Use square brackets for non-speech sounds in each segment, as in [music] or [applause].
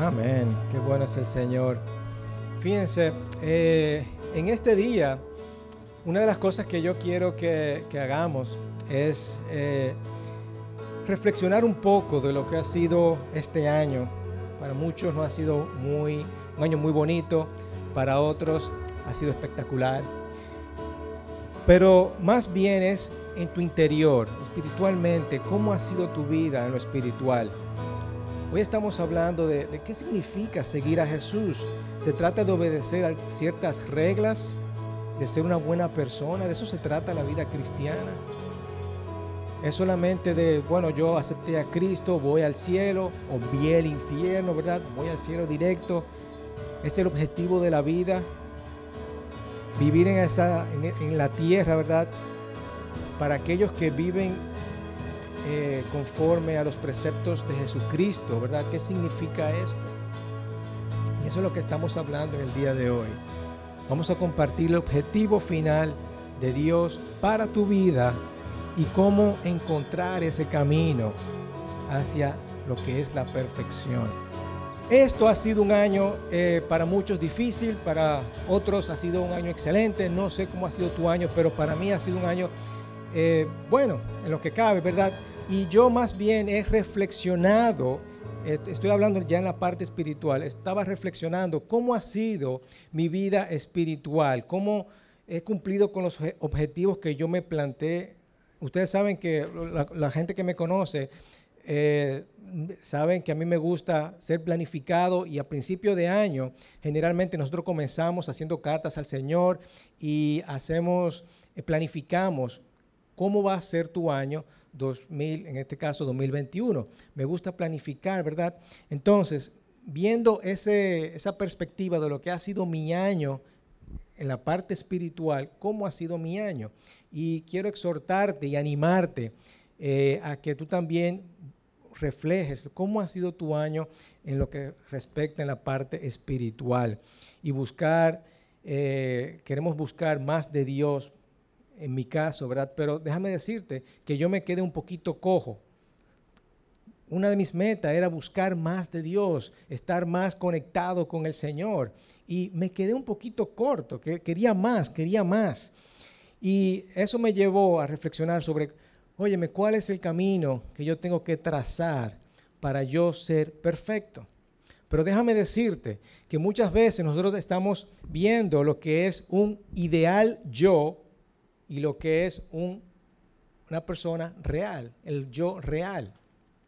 Amén. Qué bueno es el Señor. Fíjense, eh, en este día, una de las cosas que yo quiero que, hagamos es eh, reflexionar un poco de lo que ha sido este año. Para muchos no ha sido muy, un año muy bonito, para otros ha sido espectacular. Pero más bien es en tu interior, espiritualmente, cómo ha sido tu vida en lo espiritual. Hoy estamos hablando de, qué significa seguir a Jesús. Se trata de obedecer a ciertas reglas, de ser una buena persona, de eso se trata la vida cristiana. Es solamente de, bueno, yo acepté a Cristo, voy al cielo, o vi el infierno, ¿verdad? Voy al cielo directo. Es el objetivo de la vida. Vivir en, esa, en la tierra, ¿verdad? Para aquellos que viven eh, conforme a los preceptos de Jesucristo, ¿verdad? ¿Qué significa esto? Y eso es lo que estamos hablando en el día de hoy. Vamos a compartir el objetivo final de Dios para tu vida y cómo encontrar ese camino hacia lo que es la perfección. Esto ha sido un año eh, para muchos difícil, para otros ha sido un año excelente. No sé cómo ha sido tu año, pero para mí ha sido un año eh, bueno, en lo que cabe, ¿verdad? Y yo más bien he reflexionado, eh, estoy hablando ya en la parte espiritual, estaba reflexionando cómo ha sido mi vida espiritual, cómo he cumplido con los objetivos que yo me planteé. Ustedes saben que la, gente que me conoce, eh, saben que a mí me gusta ser planificado y a principio de año generalmente nosotros comenzamos haciendo cartas al Señor y hacemos, eh, planificamos cómo va a ser tu año 2000, en este caso 2021. Me gusta planificar, ¿verdad? Entonces, viendo ese, esa perspectiva de lo que ha sido mi año en la parte espiritual, cómo ha sido mi año. Y quiero exhortarte y animarte eh, a que tú también reflejes cómo ha sido tu año en lo que respecta en la parte espiritual. Y buscar, eh, queremos buscar más de Dios, en mi caso, ¿verdad? Pero déjame decirte que yo me quedé un poquito cojo. Una de mis metas era buscar más de Dios, estar más conectado con el Señor. Y me quedé un poquito corto, que quería más, quería más. Y eso me llevó a reflexionar sobre, óyeme, ¿cuál es el camino que yo tengo que trazar para yo ser perfecto? Pero déjame decirte que muchas veces nosotros estamos viendo lo que es un ideal yo y lo que es un, una persona real, el yo real.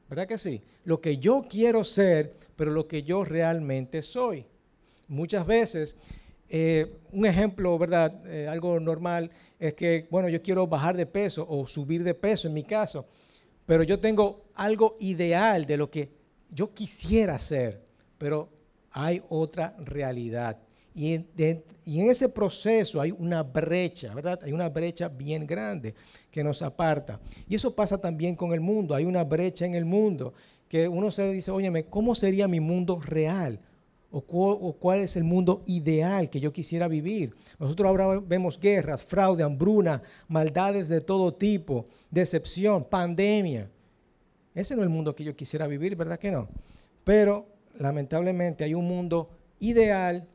¿Verdad que sí? Lo que yo quiero ser, pero lo que yo realmente soy. Muchas veces, eh, un ejemplo, ¿verdad? Eh, algo normal es que, bueno, yo quiero bajar de peso o subir de peso en mi caso, pero yo tengo algo ideal de lo que yo quisiera ser, pero hay otra realidad. Y en, ese proceso hay una brecha, ¿verdad? Hay una brecha bien grande que nos aparta. Y eso pasa también con el mundo. Hay una brecha en el mundo que uno se dice, óyeme, ¿cómo sería mi mundo real? O, o, cuál es el mundo ideal que yo quisiera vivir. Nosotros ahora vemos guerras, fraude, hambruna, maldades de todo tipo, decepción, pandemia. Ese no es el mundo que yo quisiera vivir, ¿verdad que no? Pero lamentablemente hay un mundo ideal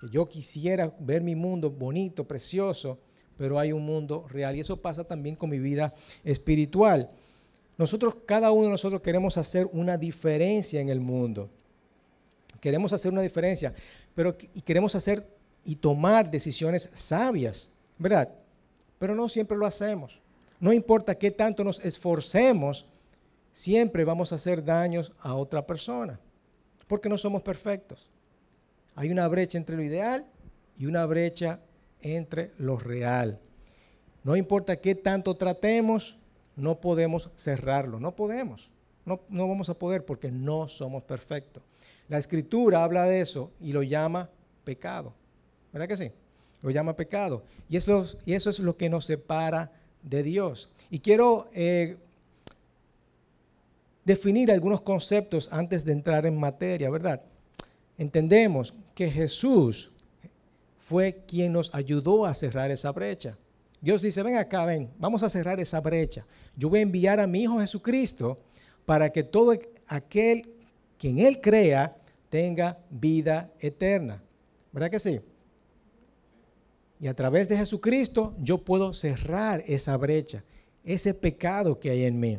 que yo quisiera ver mi mundo bonito, precioso, pero hay un mundo real. Y eso pasa también con mi vida espiritual. Nosotros, cada uno de nosotros queremos hacer una diferencia en el mundo. Queremos hacer una diferencia, pero y queremos hacer y tomar decisiones sabias, ¿verdad? Pero no siempre lo hacemos. No importa qué tanto nos esforcemos, siempre vamos a hacer daños a otra persona, porque no somos perfectos. Hay una brecha entre lo ideal y una brecha entre lo real. No importa qué tanto tratemos, no podemos cerrarlo, no podemos. No, no, vamos a poder porque no somos perfectos. La escritura habla de eso y lo llama pecado. ¿Verdad que sí? Lo llama pecado. Y eso, y eso es lo que nos separa de Dios. Y quiero eh, definir algunos conceptos antes de entrar en materia, ¿verdad? Entendemos que Jesús fue quien nos ayudó a cerrar esa brecha. Dios dice, ven acá, ven, vamos a cerrar esa brecha. Yo voy a enviar a mi Hijo Jesucristo para que todo aquel quien Él crea tenga vida eterna. ¿Verdad que sí? Y a través de Jesucristo yo puedo cerrar esa brecha, ese pecado que hay en mí.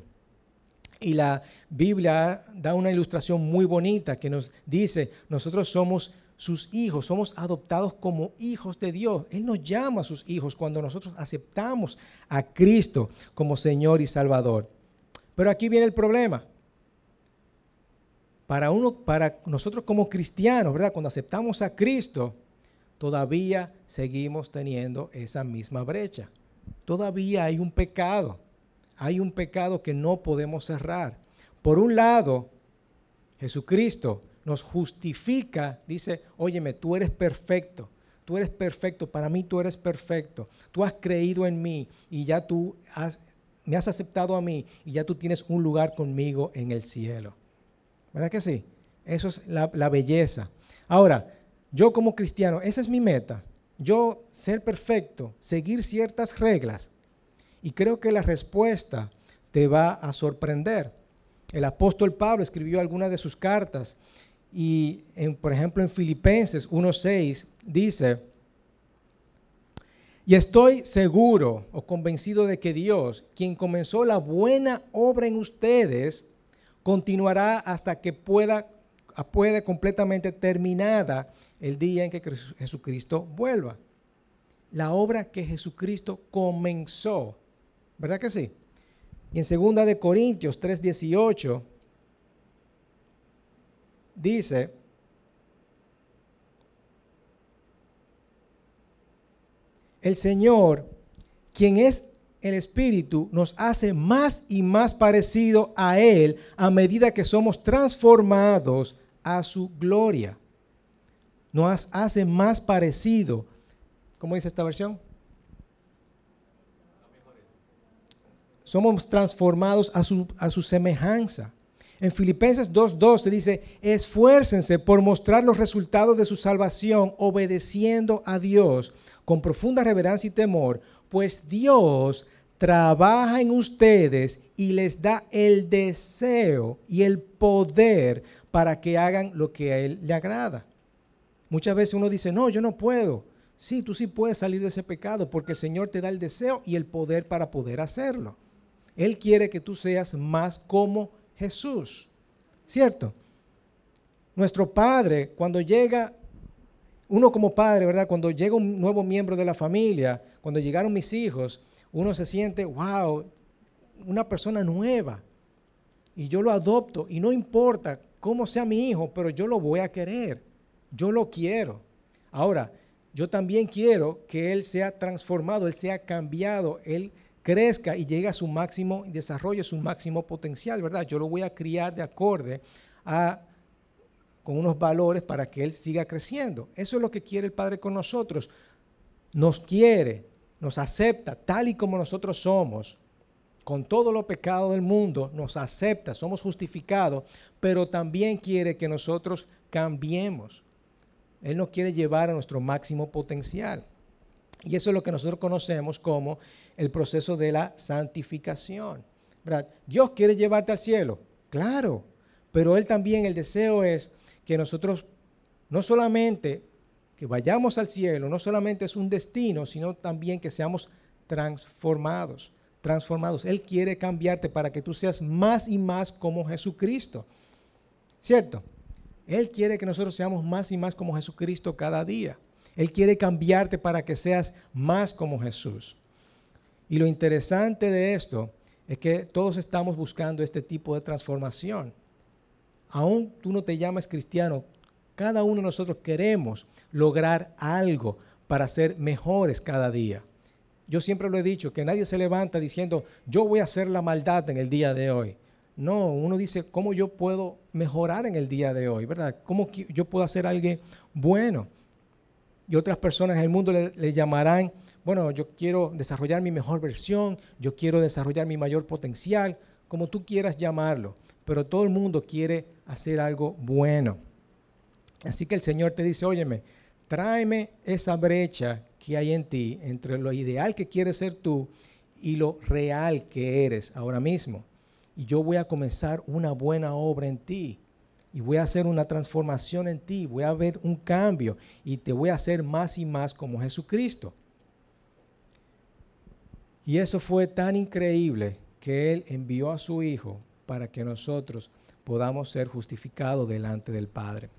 Y la Biblia da una ilustración muy bonita que nos dice, nosotros somos sus hijos, somos adoptados como hijos de Dios. Él nos llama a sus hijos cuando nosotros aceptamos a Cristo como Señor y Salvador. Pero aquí viene el problema. Para, uno, para nosotros como cristianos, ¿verdad? Cuando aceptamos a Cristo, todavía seguimos teniendo esa misma brecha. Todavía hay un pecado. Hay un pecado que no podemos cerrar. Por un lado, Jesucristo nos justifica, dice, óyeme, tú eres perfecto, tú eres perfecto, para mí tú eres perfecto, tú has creído en mí y ya tú me has aceptado a mí y ya tú tienes un lugar conmigo en el cielo. ¿Verdad que sí? Eso es la, la belleza. Ahora, yo como cristiano, esa es mi meta, yo ser perfecto, seguir ciertas reglas. Y creo que la respuesta te va a sorprender. El apóstol Pablo escribió algunas de sus cartas y, por ejemplo, en Filipenses 1.6 dice, y estoy seguro o convencido de que Dios, quien comenzó la buena obra en ustedes, continuará hasta que pueda, pueda completamente terminada el día en que Jesucristo vuelva. La obra que Jesucristo comenzó, ¿verdad que sí? Y en 2 de Corintios 3:18 dice, el Señor, quien es el Espíritu, nos hace más y más parecido a Él a medida que somos transformados a su gloria. Nos hace más parecido. ¿Cómo dice esta versión? Somos transformados a su, a su semejanza. En Filipenses 2.2 se dice, esfuércense por mostrar los resultados de su salvación obedeciendo a Dios con profunda reverencia y temor, pues Dios trabaja en ustedes y les da el deseo y el poder para que hagan lo que a Él le agrada. Muchas veces uno dice, no, yo no puedo. Sí, tú sí puedes salir de ese pecado porque el Señor te da el deseo y el poder para poder hacerlo. Él quiere que tú seas más como Jesús. ¿Cierto? Nuestro Padre, cuando llega, uno como padre, ¿verdad? Cuando llega un nuevo miembro de la familia, cuando llegaron mis hijos, uno se siente, wow, una persona nueva. Y yo lo adopto y no importa cómo sea mi hijo, pero yo lo voy a querer. Yo lo quiero. Ahora, yo también quiero que él sea transformado, él sea cambiado, él crezca y llegue a su máximo desarrollo, su máximo potencial, ¿verdad? Yo lo voy a criar de acorde a con unos valores para que él siga creciendo. Eso es lo que quiere el Padre con nosotros. Nos quiere, nos acepta tal y como nosotros somos, con todo lo pecado del mundo, nos acepta, somos justificados, pero también quiere que nosotros cambiemos. Él nos quiere llevar a nuestro máximo potencial. Y eso es lo que nosotros conocemos como el proceso de la santificación. Dios quiere llevarte al cielo, claro, pero Él también, el deseo es que nosotros no solamente que vayamos al cielo, no solamente es un destino, sino también que seamos transformados, transformados. Él quiere cambiarte para que tú seas más y más como Jesucristo. ¿Cierto? Él quiere que nosotros seamos más y más como Jesucristo cada día. Él quiere cambiarte para que seas más como Jesús. Y lo interesante de esto es que todos estamos buscando este tipo de transformación. Aún tú no te llamas cristiano, cada uno de nosotros queremos lograr algo para ser mejores cada día. Yo siempre lo he dicho, que nadie se levanta diciendo, yo voy a hacer la maldad en el día de hoy. No, uno dice, ¿cómo yo puedo mejorar en el día de hoy? ¿Verdad? ¿Cómo yo puedo hacer algo bueno? Y otras personas en el mundo le, llamarán bueno, yo quiero desarrollar mi mejor versión, yo quiero desarrollar mi mayor potencial, como tú quieras llamarlo, pero todo el mundo quiere hacer algo bueno. Así que el Señor te dice, óyeme, tráeme esa brecha que hay en ti entre lo ideal que quieres ser tú y lo real que eres ahora mismo. Y yo voy a comenzar una buena obra en ti. Y voy a hacer una transformación en ti, voy a ver un cambio y te voy a hacer más y más como Jesucristo. Y eso fue tan increíble que Él envió a su Hijo para que nosotros podamos ser justificados delante del Padre.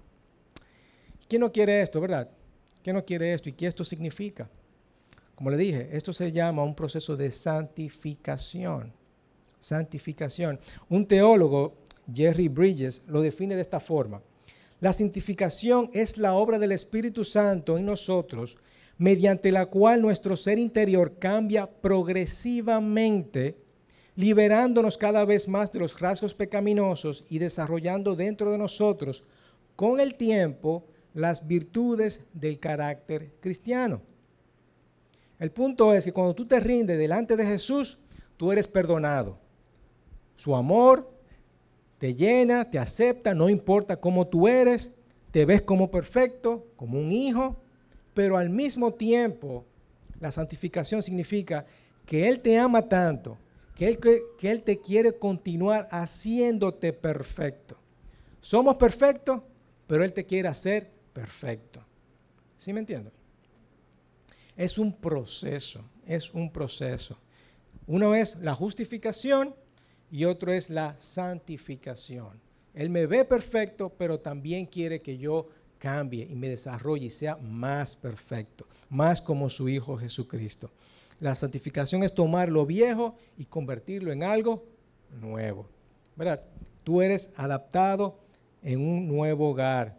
¿Quién no quiere esto, verdad? ¿Quién no quiere esto? ¿Y qué esto significa? Como le dije, esto se llama un proceso de santificación. Santificación. Un teólogo, Jerry Bridges, lo define de esta forma. La santificación es la obra del Espíritu Santo en nosotros, mediante la cual nuestro ser interior cambia progresivamente, liberándonos cada vez más de los rasgos pecaminosos y desarrollando dentro de nosotros, con el tiempo, las virtudes del carácter cristiano. El punto es que cuando tú te rindes delante de Jesús, tú eres perdonado. Su amor te llena, te acepta, no importa cómo tú eres, te ves como perfecto, como un hijo, pero al mismo tiempo la santificación significa que Él te ama tanto, que Él, que Él te quiere continuar haciéndote perfecto. Somos perfectos, pero Él te quiere hacer perfecto. ¿Sí me entiendes? Es un proceso, es un proceso. Uno es la justificación y otro es la santificación. Él me ve perfecto, pero también quiere que yo cambie y me desarrolle y sea más perfecto, más como su Hijo Jesucristo. La santificación es tomar lo viejo y convertirlo en algo nuevo. ¿Verdad? Tú eres adaptado en un nuevo hogar.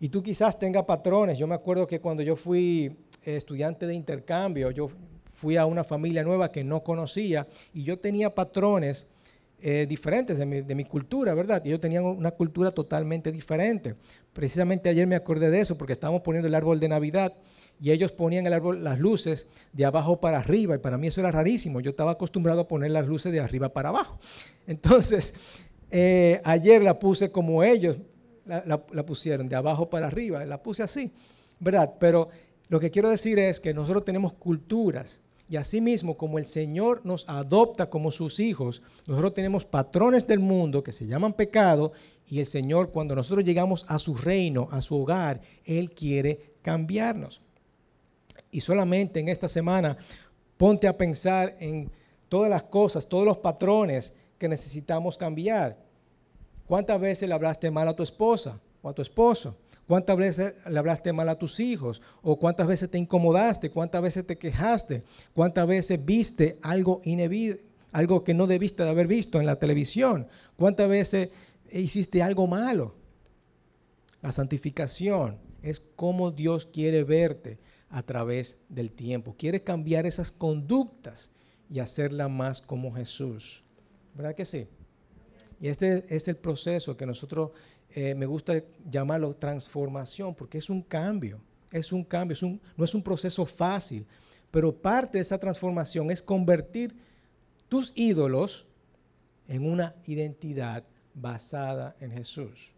Y tú quizás tengas patrones. Yo me acuerdo que cuando yo fui estudiante de intercambio, yo fui a una familia nueva que no conocía y yo tenía patrones eh, diferentes de mi, de mi, cultura, ¿verdad? Y ellos tenían una cultura totalmente diferente. Precisamente ayer me acordé de eso porque estábamos poniendo el árbol de Navidad y ellos ponían el árbol, las luces de abajo para arriba y para mí eso era rarísimo. Yo estaba acostumbrado a poner las luces de arriba para abajo. [laughs] Entonces, eh, ayer la puse como ellos la, la pusieron, de abajo para arriba, la puse así, ¿verdad? Pero lo que quiero decir es que nosotros tenemos culturas y asimismo como el Señor nos adopta como sus hijos, nosotros tenemos patrones del mundo que se llaman pecado y el Señor cuando nosotros llegamos a su reino, a su hogar, Él quiere cambiarnos. Y solamente en esta semana ponte a pensar en todas las cosas, todos los patrones que necesitamos cambiar. ¿Cuántas veces le hablaste mal a tu esposa o a tu esposo? ¿Cuántas veces le hablaste mal a tus hijos? ¿O cuántas veces te incomodaste? ¿Cuántas veces te quejaste? ¿Cuántas veces viste algo algo que no debiste de haber visto en la televisión? ¿Cuántas veces hiciste algo malo? La santificación es como Dios quiere verte a través del tiempo. Quiere cambiar esas conductas y hacerla más como Jesús. ¿Verdad que sí? Y este es el proceso que nosotros eh, me gusta llamarlo transformación, porque es un cambio, es un cambio, no es un proceso fácil, pero parte de esa transformación es convertir tus ídolos en una identidad basada en Jesús.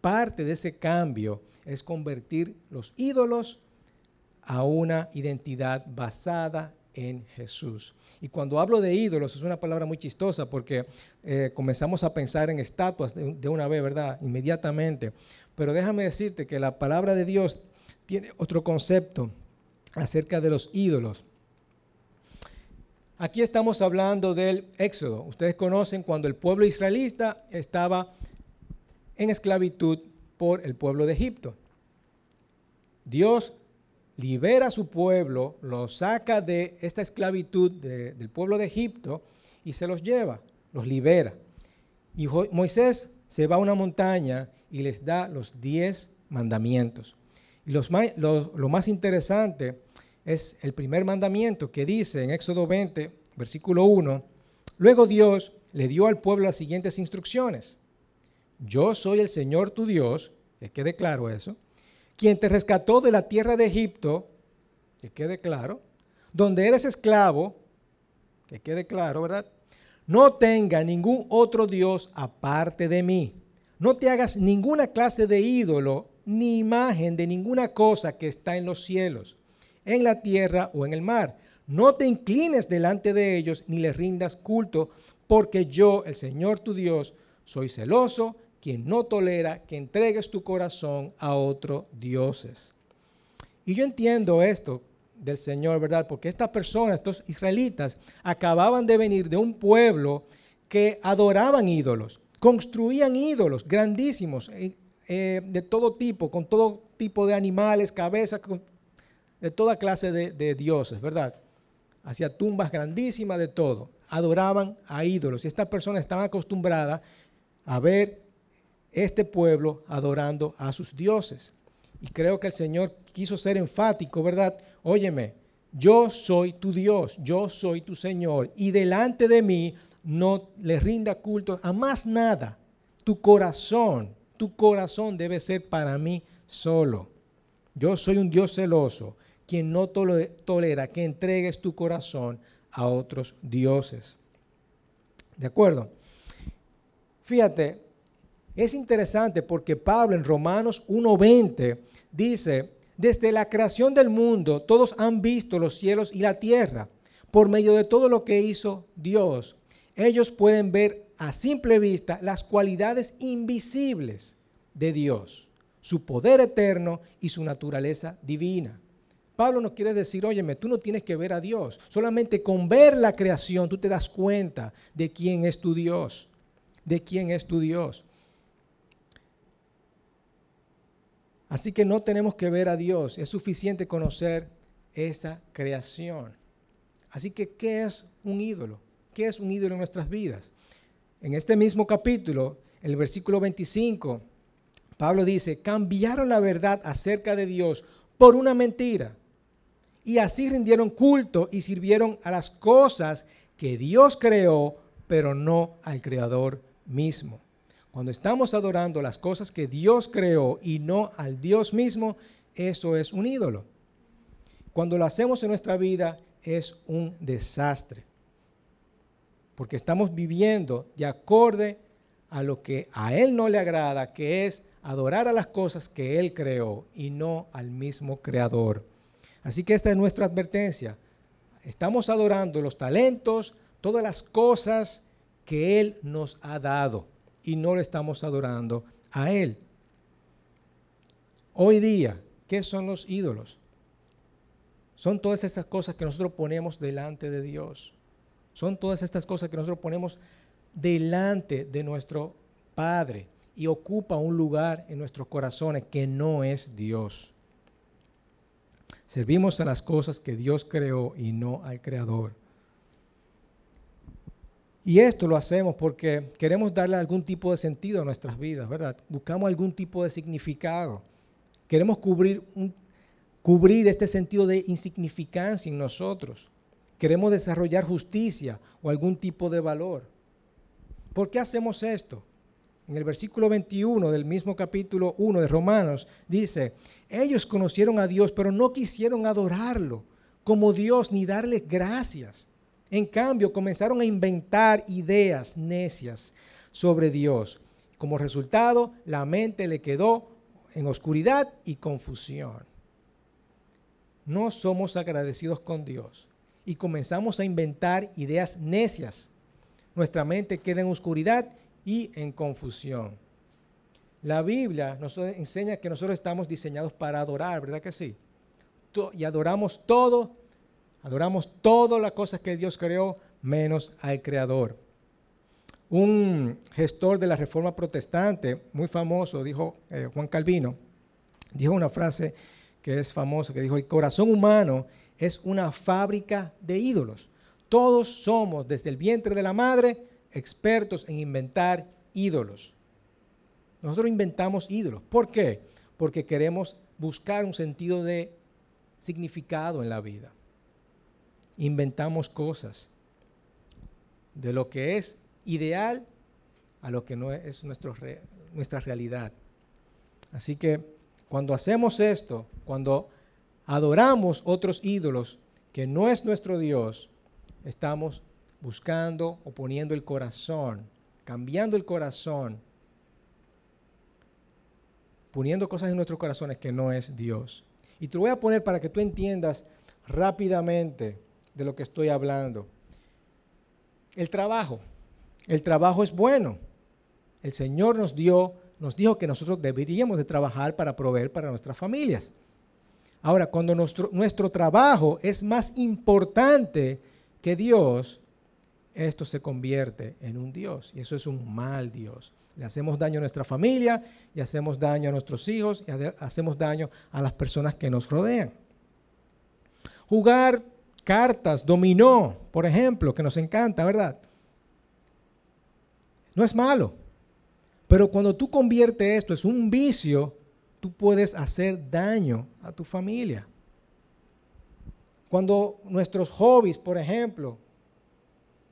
Parte de ese cambio es convertir los ídolos a una identidad basada en Jesús. Y cuando hablo de ídolos, es una palabra muy chistosa porque eh, comenzamos a pensar en estatuas de, una vez, ¿verdad? Inmediatamente. Pero déjame decirte que la palabra de Dios tiene otro concepto acerca de los ídolos. Aquí estamos hablando del éxodo. Ustedes conocen cuando el pueblo israelita estaba en esclavitud por el pueblo de Egipto. Dios libera a su pueblo, lo saca de esta esclavitud del pueblo de Egipto y se los lleva, los libera. Y Moisés se va a una montaña y les da los diez mandamientos. Y los, lo más interesante es el primer mandamiento que dice en Éxodo 20, versículo 1, luego Dios le dio al pueblo las siguientes instrucciones. Yo soy el Señor tu Dios, que quede claro eso, quien te rescató de la tierra de Egipto, que quede claro, donde eres esclavo, que quede claro, ¿verdad? No tenga ningún otro Dios aparte de mí. No te hagas ninguna clase de ídolo ni imagen de ninguna cosa que está en los cielos, en la tierra o en el mar. No te inclines delante de ellos ni les rindas culto, porque yo, el Señor tu Dios, soy celoso quien no tolera que entregues tu corazón a otros dioses. Y yo entiendo esto del Señor, ¿verdad? Porque estas personas, estos israelitas, acababan de venir de un pueblo que adoraban ídolos, construían ídolos grandísimos, eh, eh, de todo tipo, con todo tipo de animales, cabezas, de toda clase de, de dioses, ¿verdad? Hacía tumbas grandísimas de todo. Adoraban a ídolos. Y estas personas estaban acostumbradas a ver este pueblo adorando a sus dioses. Y creo que el Señor quiso ser enfático, ¿verdad? Óyeme, yo soy tu Dios, yo soy tu Señor, y delante de mí no le rinda culto a más nada. Tu corazón, tu corazón debe ser para mí solo. Yo soy un Dios celoso, quien no tolera que entregues tu corazón a otros dioses. ¿De acuerdo? Fíjate, es interesante porque Pablo en Romanos 1.20 dice, desde la creación del mundo todos han visto los cielos y la tierra. Por medio de todo lo que hizo Dios, ellos pueden ver a simple vista las cualidades invisibles de Dios, su poder eterno y su naturaleza divina. Pablo nos quiere decir, óyeme, tú no tienes que ver a Dios. Solamente con ver la creación tú te das cuenta de quién es tu Dios. De quién es tu Dios. Así que no tenemos que ver a Dios, es suficiente conocer esa creación. Así que, ¿qué es un ídolo? ¿Qué es un ídolo en nuestras vidas? En este mismo capítulo, el versículo 25, Pablo dice, cambiaron la verdad acerca de Dios por una mentira. Y así rindieron culto y sirvieron a las cosas que Dios creó, pero no al Creador mismo. Cuando estamos adorando las cosas que Dios creó y no al Dios mismo, eso es un ídolo. Cuando lo hacemos en nuestra vida es un desastre. Porque estamos viviendo de acorde a lo que a Él no le agrada, que es adorar a las cosas que Él creó y no al mismo Creador. Así que esta es nuestra advertencia. Estamos adorando los talentos, todas las cosas que Él nos ha dado y no le estamos adorando a Él. Hoy día, ¿qué son los ídolos? Son todas estas cosas que nosotros ponemos delante de Dios. Son todas estas cosas que nosotros ponemos delante de nuestro Padre y ocupa un lugar en nuestros corazones que no es Dios. Servimos a las cosas que Dios creó y no al Creador. Y esto lo hacemos porque queremos darle algún tipo de sentido a nuestras vidas, ¿verdad? Buscamos algún tipo de significado. Queremos cubrir, este sentido de insignificancia en nosotros. Queremos desarrollar justicia o algún tipo de valor. ¿Por qué hacemos esto? En el versículo 21 del mismo capítulo 1 de Romanos dice, ellos conocieron a Dios, pero no quisieron adorarlo como Dios ni darle gracias. En cambio, comenzaron a inventar ideas necias sobre Dios. Como resultado, la mente le quedó en oscuridad y confusión. No somos agradecidos con Dios y comenzamos a inventar ideas necias. Nuestra mente queda en oscuridad y en confusión. La Biblia nos enseña que nosotros estamos diseñados para adorar, ¿verdad que sí? Y adoramos todo Adoramos todas las cosas que Dios creó, menos al Creador. Un gestor de la Reforma Protestante, muy famoso, dijo eh, Juan Calvino, dijo una frase que es famosa, que dijo, el corazón humano es una fábrica de ídolos. Todos somos, desde el vientre de la madre, expertos en inventar ídolos. Nosotros inventamos ídolos. ¿Por qué? Porque queremos buscar un sentido de significado en la vida inventamos cosas de lo que es ideal a lo que no es nuestra realidad. Así que cuando hacemos esto, cuando adoramos otros ídolos que no es nuestro Dios, estamos buscando o poniendo el corazón, cambiando el corazón, poniendo cosas en nuestros corazones que no es Dios. Y te lo voy a poner para que tú entiendas rápidamente de lo que estoy hablando. El trabajo. El trabajo es bueno. el Señor nos dio, nos dijo que nosotros deberíamos de trabajar para proveer para nuestras familias. Ahora, cuando nuestro, nuestro trabajo es más importante que Dios, esto se convierte en un Dios y eso es un mal Dios. Le hacemos daño a nuestra familia y hacemos daño a nuestros hijos y hacemos daño a las personas que nos rodean. Jugar cartas, dominó, por ejemplo, que nos encanta, ¿verdad? No es malo. Pero cuando tú conviertes esto en un vicio, tú puedes hacer daño a tu familia. Cuando nuestros hobbies, por ejemplo,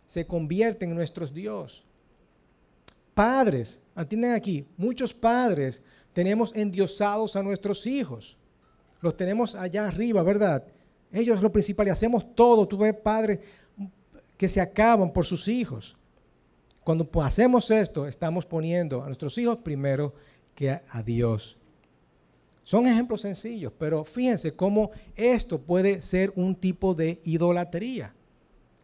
se convierten en nuestros Dios. Padres, atienden aquí, muchos padres tenemos endiosados a nuestros hijos. Los tenemos allá arriba, ¿verdad? Ellos lo principal y hacemos todo. Tú ves padres que se acaban por sus hijos. Cuando hacemos esto, estamos poniendo a nuestros hijos primero que a Dios. Son ejemplos sencillos, pero fíjense cómo esto puede ser un tipo de idolatría.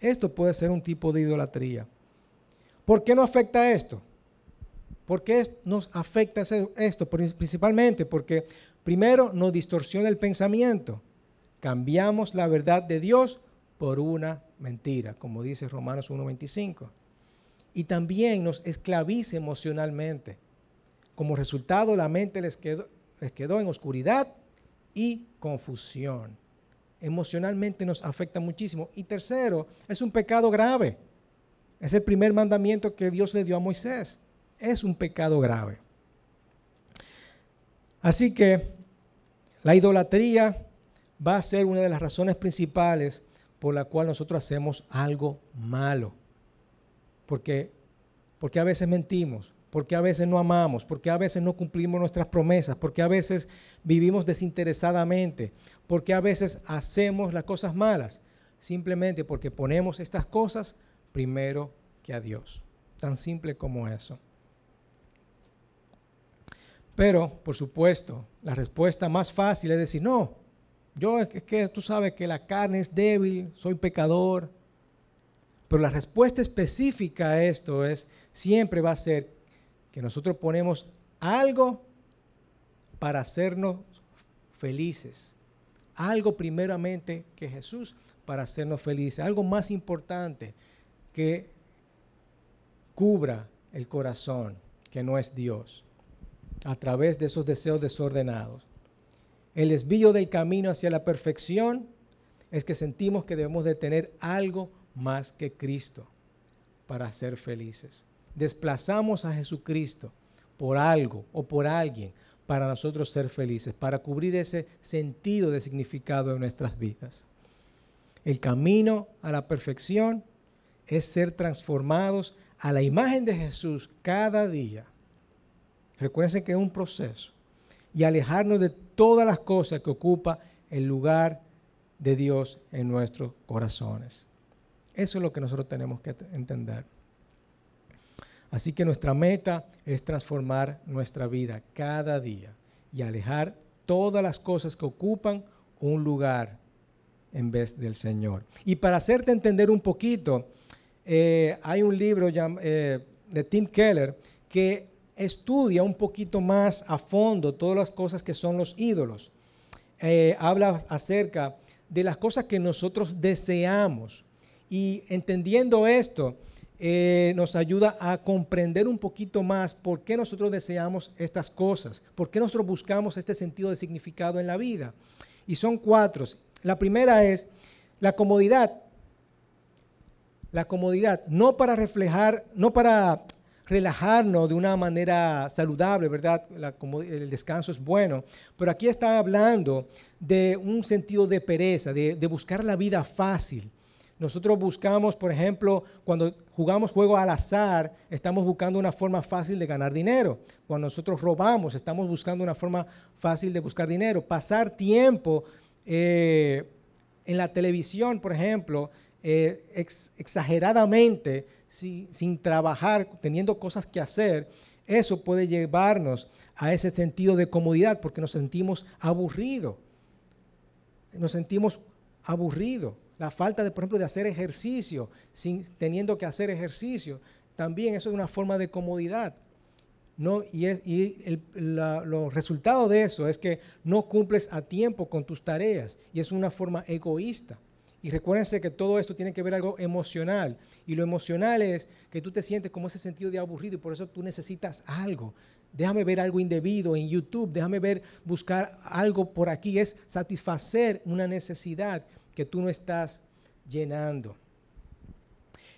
Esto puede ser un tipo de idolatría. ¿Por qué no afecta esto? ¿Por qué nos afecta esto? Principalmente porque primero nos distorsiona el pensamiento. Cambiamos la verdad de Dios por una mentira, como dice Romanos 1.25. Y también nos esclaviza emocionalmente. Como resultado, la mente les quedó, les quedó en oscuridad y confusión emocionalmente nos afecta muchísimo. Y tercero, es un pecado grave. Es el primer mandamiento que Dios le dio a Moisés. Es un pecado grave. Así que la idolatría va a ser una de las razones principales por la cual nosotros hacemos algo malo. Porque, porque a veces mentimos, porque a veces no amamos, porque a veces no cumplimos nuestras promesas, porque a veces vivimos desinteresadamente, porque a veces hacemos las cosas malas, simplemente porque ponemos estas cosas primero que a Dios. Tan simple como eso. Pero, por supuesto, la respuesta más fácil es decir, no, yo es que tú sabes que la carne es débil, soy pecador. Pero la respuesta específica a esto es, siempre va a ser que nosotros ponemos algo para hacernos felices. Algo primeramente que Jesús para hacernos felices. Algo más importante que cubra el corazón, que no es Dios, a través de esos deseos desordenados. El desvío del camino hacia la perfección es que sentimos que debemos de tener algo más que Cristo para ser felices desplazamos a Jesucristo por algo o por alguien para nosotros ser felices, para cubrir ese sentido de significado de nuestras vidas. El camino a la perfección es ser transformados a la imagen de Jesús cada día. Recuerden que es un proceso. Y alejarnos de todas las cosas que ocupa el lugar de Dios en nuestros corazones. Eso es lo que nosotros tenemos que entender. Así que nuestra meta es transformar nuestra vida cada día y alejar todas las cosas que ocupan un lugar en vez del Señor. Y para hacerte entender un poquito, eh, hay un libro eh, de Tim Keller que estudia un poquito más a fondo todas las cosas que son los ídolos. Eh, habla acerca de las cosas que nosotros deseamos. Y entendiendo esto, eh, nos ayuda a comprender un poquito más por qué nosotros deseamos estas cosas, por qué nosotros buscamos este sentido de significado en la vida. Y son cuatro. La primera es la comodidad. La comodidad, no para reflejar, no para relajarnos de una manera saludable, ¿verdad? el descanso es bueno, pero aquí está hablando de un sentido de pereza, de buscar la vida fácil nosotros buscamos, por ejemplo, cuando jugamos juegos al azar, estamos buscando una forma fácil de ganar dinero. Cuando nosotros robamos, estamos buscando una forma fácil de buscar dinero. Pasar tiempo eh, en la televisión, por ejemplo, eh, exageradamente, sin trabajar, teniendo cosas que hacer, eso puede llevarnos a ese sentido de comodidad porque nos sentimos aburridos. Nos sentimos aburridos la falta de, por ejemplo, de hacer ejercicio, sin, teniendo que hacer ejercicio, también eso es una forma de comodidad. no, y, el, los resultados de eso es que no cumples a tiempo con tus tareas y es una forma egoísta. Y recuérdense que todo esto tiene que ver algo emocional. Y lo emocional es que tú te sientes como ese sentido de aburrido y por eso tú necesitas algo. Déjame ver algo indebido en YouTube, déjame ver, buscar algo por aquí. Es satisfacer una necesidad que tú no estás llenando.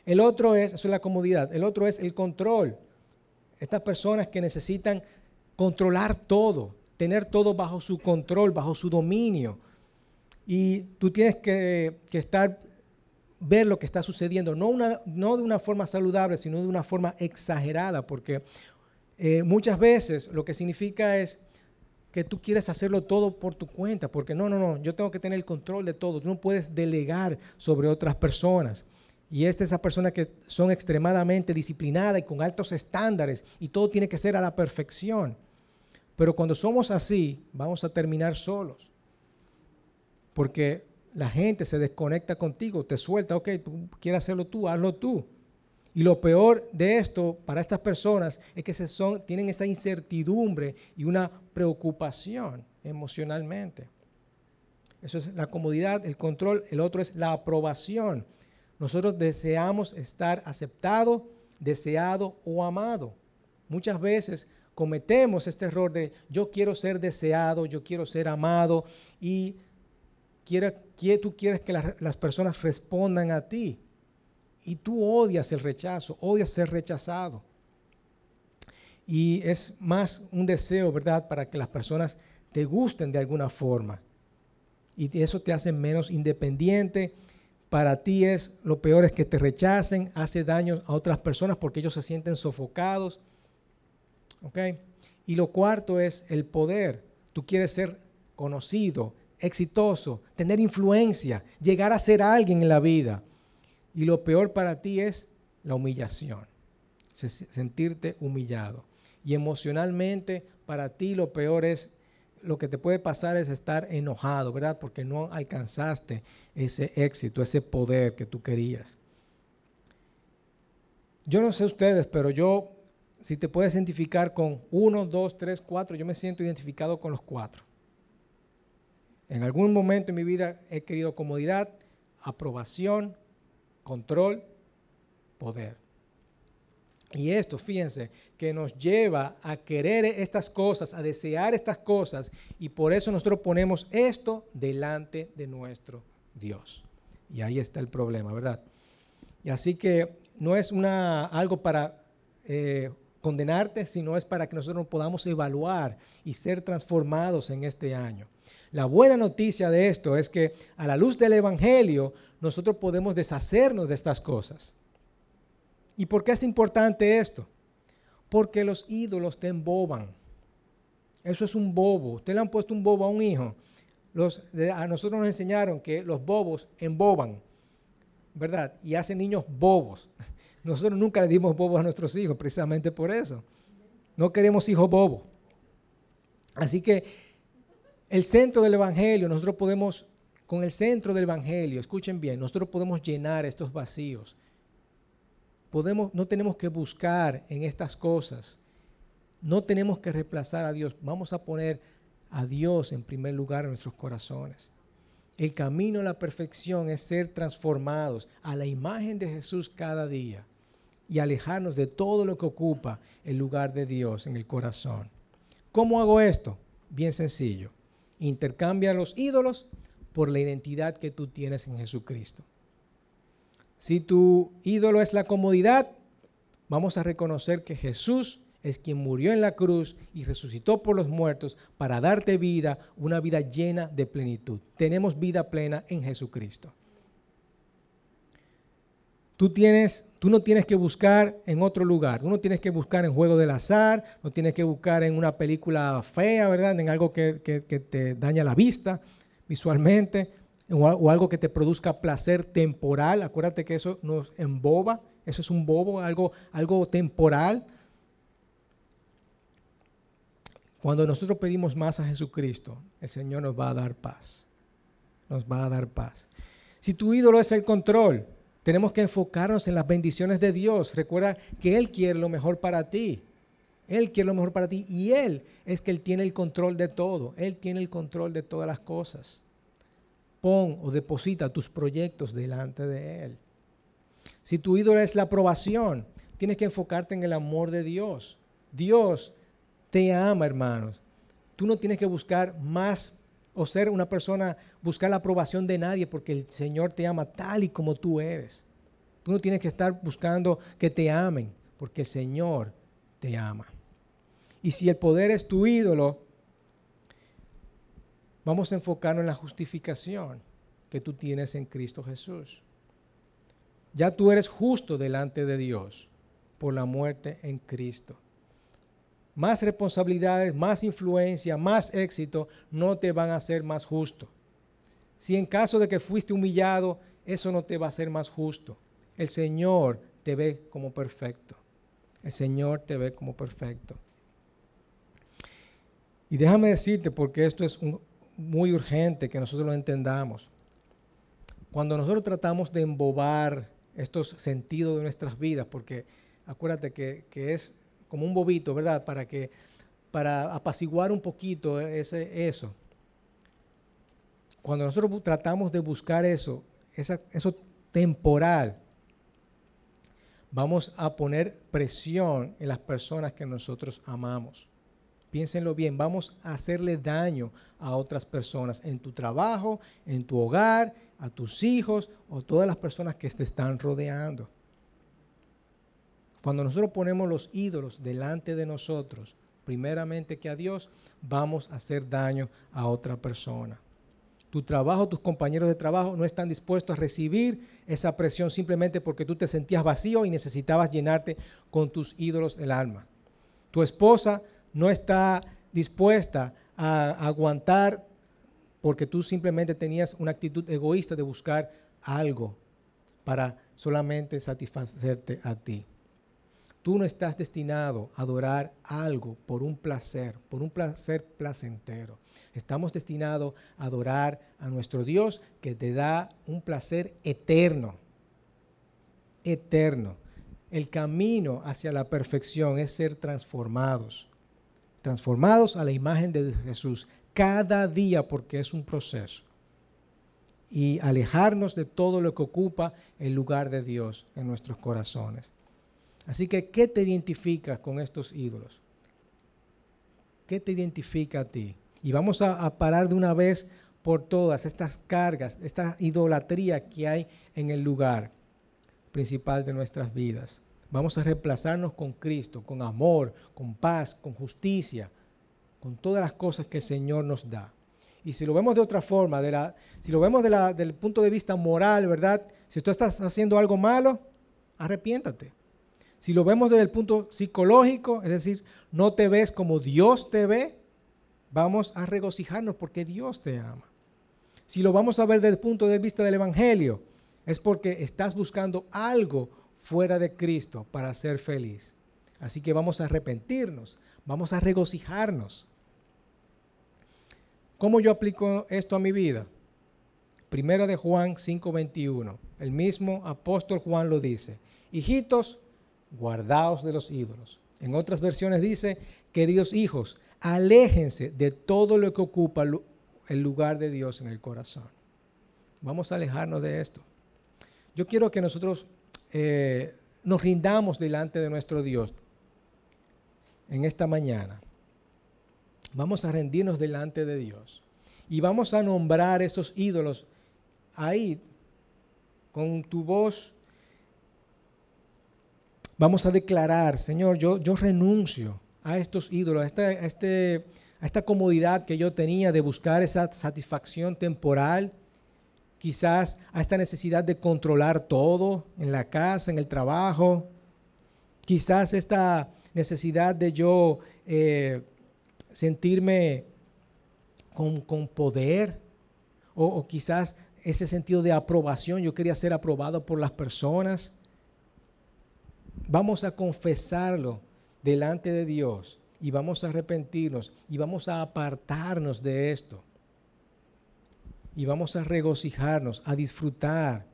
El otro es, eso es la comodidad, el otro es el control. Estas personas que necesitan controlar todo, tener todo bajo su control, bajo su dominio. Y tú tienes que, estar, ver lo que está sucediendo, no, de una forma saludable, sino de una forma exagerada, porque eh, muchas veces lo que significa es que tú quieres hacerlo todo por tu cuenta, porque no, no, no, yo tengo que tener el control de todo, tú no puedes delegar sobre otras personas. Y esta es esa persona que son extremadamente disciplinadas y con altos estándares y todo tiene que ser a la perfección. Pero cuando somos así, vamos a terminar solos. Porque la gente se desconecta contigo, te suelta, ok, tú quieres hacerlo tú, hazlo tú. Y lo peor de esto para estas personas es que se son, tienen esa incertidumbre y una preocupación emocionalmente. Eso es la comodidad, el control. El otro es la aprobación. Nosotros deseamos estar aceptado, deseado o amado. Muchas veces cometemos este error de yo quiero ser deseado, yo quiero ser amado y tú quieres que las personas respondan a ti. Y tú odias el rechazo, odias ser rechazado. Y es más un deseo, ¿verdad?, para que las personas te gusten de alguna forma. Y eso te hace menos independiente. Para ti es lo peor es que te rechacen, hace daño a otras personas porque ellos se sienten sofocados. ¿Ok? Y lo cuarto es el poder. Tú quieres ser conocido, exitoso, tener influencia, llegar a ser alguien en la vida. Y lo peor para ti es la humillación, sentirte humillado. Y emocionalmente para ti lo peor es, lo que te puede pasar es estar enojado, ¿verdad? Porque no alcanzaste ese éxito, ese poder que tú querías. Yo no sé ustedes, pero yo, si te puedes identificar con uno, dos, tres, cuatro, yo me siento identificado con los cuatro. En algún momento en mi vida he querido comodidad, aprobación, control, poder. Y esto, fíjense, que nos lleva a querer estas cosas, a desear estas cosas, y por eso nosotros ponemos esto delante de nuestro Dios. Y ahí está el problema, ¿verdad? Y así que no es una, algo para eh, condenarte, sino es para que nosotros podamos evaluar y ser transformados en este año. La buena noticia de esto es que a la luz del Evangelio nosotros podemos deshacernos de estas cosas. ¿Y por qué es importante esto? Porque los ídolos te emboban. Eso es un bobo. Usted le han puesto un bobo a un hijo. Los, a nosotros nos enseñaron que los bobos emboban, ¿verdad? Y hacen niños bobos. [laughs] Nosotros nunca le dimos bobos a nuestros hijos, precisamente por eso. No queremos hijos bobos. Así que el centro del Evangelio, nosotros podemos, con el centro del Evangelio, escuchen bien, nosotros podemos llenar estos vacíos. Podemos, no tenemos que buscar en estas cosas. No tenemos que reemplazar a Dios. Vamos a poner a Dios en primer lugar en nuestros corazones. El camino a la perfección es ser transformados a la imagen de Jesús cada día y alejarnos de todo lo que ocupa el lugar de Dios en el corazón. ¿Cómo hago esto? Bien sencillo. Intercambia los ídolos por la identidad que tú tienes en Jesucristo. Si tu ídolo es la comodidad, vamos a reconocer que Jesús es quien murió en la cruz y resucitó por los muertos para darte vida, una vida llena de plenitud. Tenemos vida plena en Jesucristo. Tú, no tienes que buscar en otro lugar, tú no tienes que buscar en juego del azar, no tienes que buscar en una película fea, ¿verdad? En algo que, te daña la vista visualmente, o, o, algo que te produzca placer temporal. Acuérdate que eso nos emboba, eso es un bobo, algo, algo temporal. Cuando nosotros pedimos más a Jesucristo, el Señor nos va a dar paz. Nos va a dar paz. Si tu ídolo es el control, tenemos que enfocarnos en las bendiciones de Dios. Recuerda que Él quiere lo mejor para ti. Él quiere lo mejor para ti y Él es que Él tiene el control de todo. Él tiene el control de todas las cosas. Pon o deposita tus proyectos delante de Él. Si tu ídolo es la aprobación, tienes que enfocarte en el amor de Dios. Dios te ama, hermanos. Tú no tienes que buscar más o ser una persona, buscar la aprobación de nadie, porque el Señor te ama tal y como tú eres. Tú no tienes que estar buscando que te amen, porque el Señor te ama. Y si el poder es tu ídolo, vamos a enfocarnos en la justificación que tú tienes en Cristo Jesús. Ya tú eres justo delante de Dios por la muerte en Cristo. Más responsabilidades, más influencia, más éxito no te van a hacer más justo. Si en caso de que fuiste humillado, eso no te va a hacer más justo. El Señor te ve como perfecto. El Señor te ve como perfecto. Y déjame decirte, porque esto es muy urgente que nosotros lo entendamos. Cuando nosotros tratamos de embobar estos sentidos de nuestras vidas, porque acuérdate que, es como un bobito, ¿verdad? Para que para apaciguar un poquito ese, eso. Cuando nosotros tratamos de buscar eso, eso temporal, vamos a poner presión en las personas que nosotros amamos. Piénsenlo bien, vamos a hacerle daño a otras personas en tu trabajo, en tu hogar, a tus hijos o todas las personas que te están rodeando. Cuando nosotros ponemos los ídolos delante de nosotros, primeramente que a Dios, vamos a hacer daño a otra persona. Tu trabajo, tus compañeros de trabajo no están dispuestos a recibir esa presión simplemente porque tú te sentías vacío y necesitabas llenarte con tus ídolos del alma. Tu esposa no está dispuesta a aguantar porque tú simplemente tenías una actitud egoísta de buscar algo para solamente satisfacerte a ti. Tú no estás destinado a adorar algo por un placer, por un placer placentero. Estamos destinados a adorar a nuestro Dios que te da un placer eterno. Eterno. El camino hacia la perfección es ser transformados. Transformados a la imagen de Jesús cada día porque es un proceso. Y alejarnos de todo lo que ocupa el lugar de Dios en nuestros corazones. Así que, ¿qué te identifica con estos ídolos? ¿Qué te identifica a ti? Y vamos a, parar de una vez por todas estas cargas, esta idolatría que hay en el lugar principal de nuestras vidas. Vamos a reemplazarnos con Cristo, con amor, con paz, con justicia, con todas las cosas que el Señor nos da. Y si lo vemos de otra forma, de la, si lo vemos de del punto de vista moral, ¿verdad? Si tú estás haciendo algo malo, arrepiéntate. Si lo vemos desde el punto psicológico, es decir, no te ves como Dios te ve, vamos a regocijarnos porque Dios te ama. Si lo vamos a ver desde el punto de vista del Evangelio, es porque estás buscando algo fuera de Cristo para ser feliz. Así que vamos a arrepentirnos, vamos a regocijarnos. ¿Cómo yo aplico esto a mi vida? Primera de Juan 5:21. El mismo apóstol Juan lo dice. Hijitos, guardaos de los ídolos. En otras versiones dice, queridos hijos, aléjense de todo lo que ocupa el lugar de Dios en el corazón. Vamos a alejarnos de esto. Yo quiero que nosotros eh, nos rindamos delante de nuestro Dios en esta mañana. Vamos a rendirnos delante de Dios y vamos a nombrar esos ídolos ahí con tu voz vamos a declarar, Señor, yo, renuncio a estos ídolos, a, este, a esta comodidad que yo tenía de buscar esa satisfacción temporal, quizás a esta necesidad de controlar todo en la casa, en el trabajo, quizás esta necesidad de yo eh, sentirme con, poder, o quizás ese sentido de aprobación, yo quería ser aprobado por las personas. Vamos a confesarlo delante de Dios y vamos a arrepentirnos y vamos a apartarnos de esto. Y vamos a regocijarnos, a disfrutar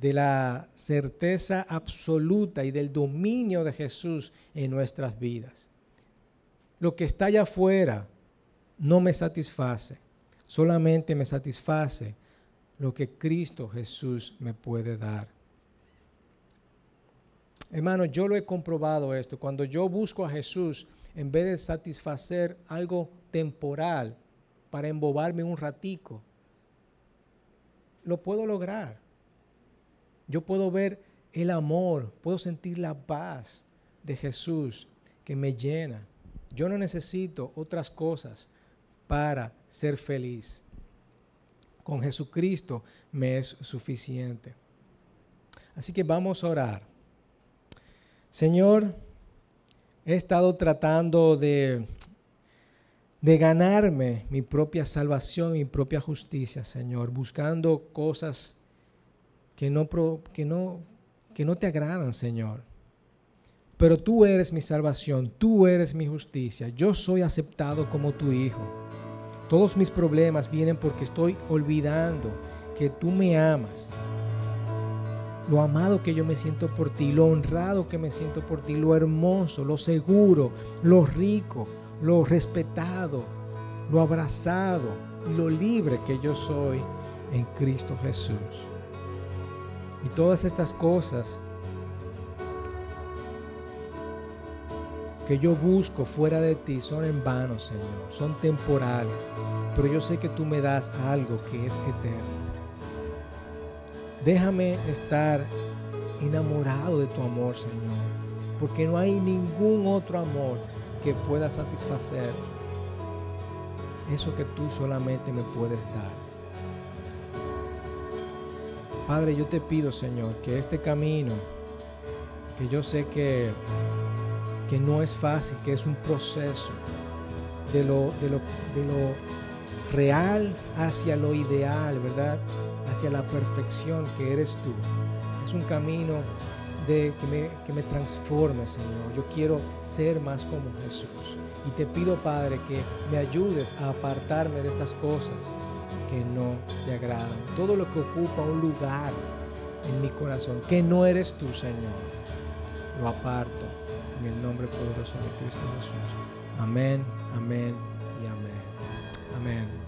de la certeza absoluta y del dominio de Jesús en nuestras vidas. lo que está allá afuera no me satisface. Solamente me satisface lo que Cristo Jesús me puede dar. Hermano, yo lo he comprobado esto. Cuando yo busco a Jesús, en vez de satisfacer algo temporal para embobarme un ratico, lo puedo lograr. Yo puedo ver el amor, puedo sentir la paz de Jesús que me llena. Yo no necesito otras cosas para ser feliz. Con Jesucristo me es suficiente. Así que vamos a orar. Señor, he estado tratando de, ganarme mi propia salvación, mi propia justicia, Señor, buscando cosas que no, que no te agradan, Señor. Pero tú eres mi salvación, tú eres mi justicia. Yo soy aceptado como tu hijo. Todos mis problemas vienen porque estoy olvidando que tú me amas. Lo amado que yo me siento por ti, lo honrado que me siento por ti, lo hermoso, lo seguro, lo rico, lo respetado, lo abrazado y lo libre que yo soy en Cristo Jesús. Y todas estas cosas que yo busco fuera de ti son en vano, Señor, son temporales, pero yo sé que tú me das algo que es eterno. Déjame estar enamorado de tu amor, Señor, porque no hay ningún otro amor que pueda satisfacer eso que tú solamente me puedes dar. Padre, yo te pido, Señor, que este camino, que yo sé que, que no es fácil, que es un proceso de lo, de lo, de lo real hacia lo ideal, ¿verdad? Hacia la perfección que eres tú. Es un camino de que me, que me transforme, Señor. Yo quiero ser más como Jesús. Y te pido, Padre, que me ayudes a apartarme de estas cosas que no te agradan, todo lo que ocupa un lugar en mi corazón, que no eres tú, Señor, lo aparto en el nombre poderoso de Cristo Jesús. Amén, amén y amén. Amén.